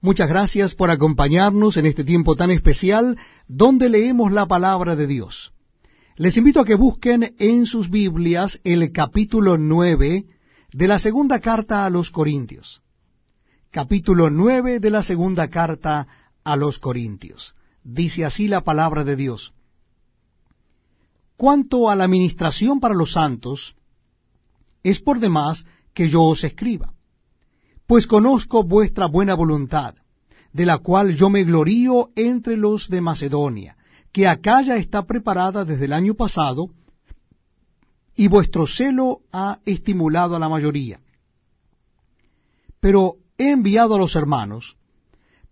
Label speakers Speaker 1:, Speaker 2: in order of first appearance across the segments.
Speaker 1: Muchas gracias por acompañarnos en este tiempo tan especial donde leemos la palabra de Dios. Les invito a que busquen en sus Biblias el capítulo 9 de la segunda carta a los Corintios. Capítulo 9 de la segunda carta a los Corintios. Dice así la palabra de Dios. Cuanto a la ministración para los santos, es por demás que yo os escriba pues conozco vuestra buena voluntad, de la cual yo me glorío entre los de Macedonia, que acá ya está preparada desde el año pasado, y vuestro celo ha estimulado a la mayoría. Pero he enviado a los hermanos,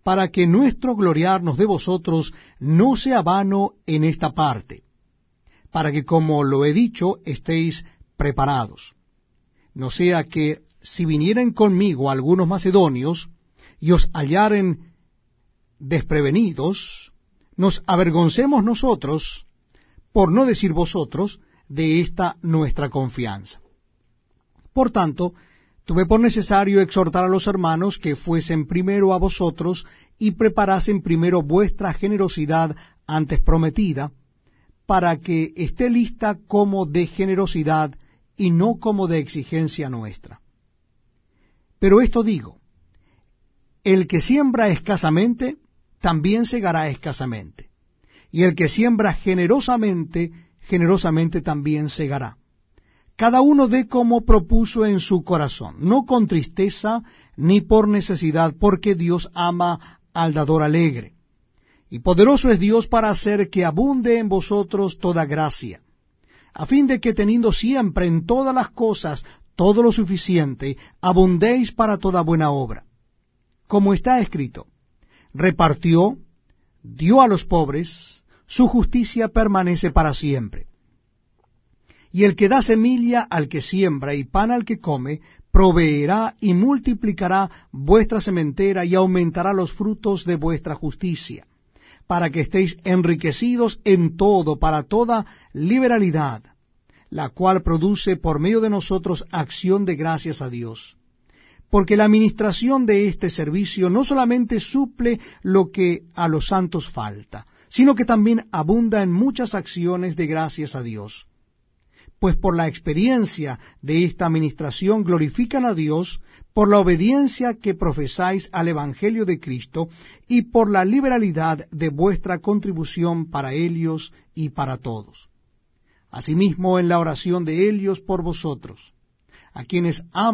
Speaker 1: para que nuestro gloriarnos de vosotros no sea vano en esta parte, para que, como lo he dicho, estéis preparados. No sea que si vinieren conmigo algunos macedonios y os hallaren desprevenidos, nos avergoncemos nosotros, por no decir vosotros, de esta nuestra confianza. Por tanto, tuve por necesario exhortar a los hermanos que fuesen primero a vosotros y preparasen primero vuestra generosidad antes prometida, para que esté lista como de generosidad y no como de exigencia nuestra. Pero esto digo, el que siembra escasamente, también segará escasamente. Y el que siembra generosamente, generosamente también segará. Cada uno dé como propuso en su corazón, no con tristeza ni por necesidad, porque Dios ama al dador alegre. Y poderoso es Dios para hacer que abunde en vosotros toda gracia, a fin de que teniendo siempre en todas las cosas todo lo suficiente, abundéis para toda buena obra. Como está escrito, repartió, dio a los pobres, su justicia permanece para siempre. Y el que da semilla al que siembra y pan al que come, proveerá y multiplicará vuestra sementera y aumentará los frutos de vuestra justicia, para que estéis enriquecidos en todo, para toda liberalidad la cual produce por medio de nosotros acción de gracias a Dios. Porque la administración de este servicio no solamente suple lo que a los santos falta, sino que también abunda en muchas acciones de gracias a Dios. Pues por la experiencia de esta administración glorifican a Dios por la obediencia que profesáis al Evangelio de Cristo y por la liberalidad de vuestra contribución para ellos y para todos asimismo en la oración de ellos por vosotros, a quienes ama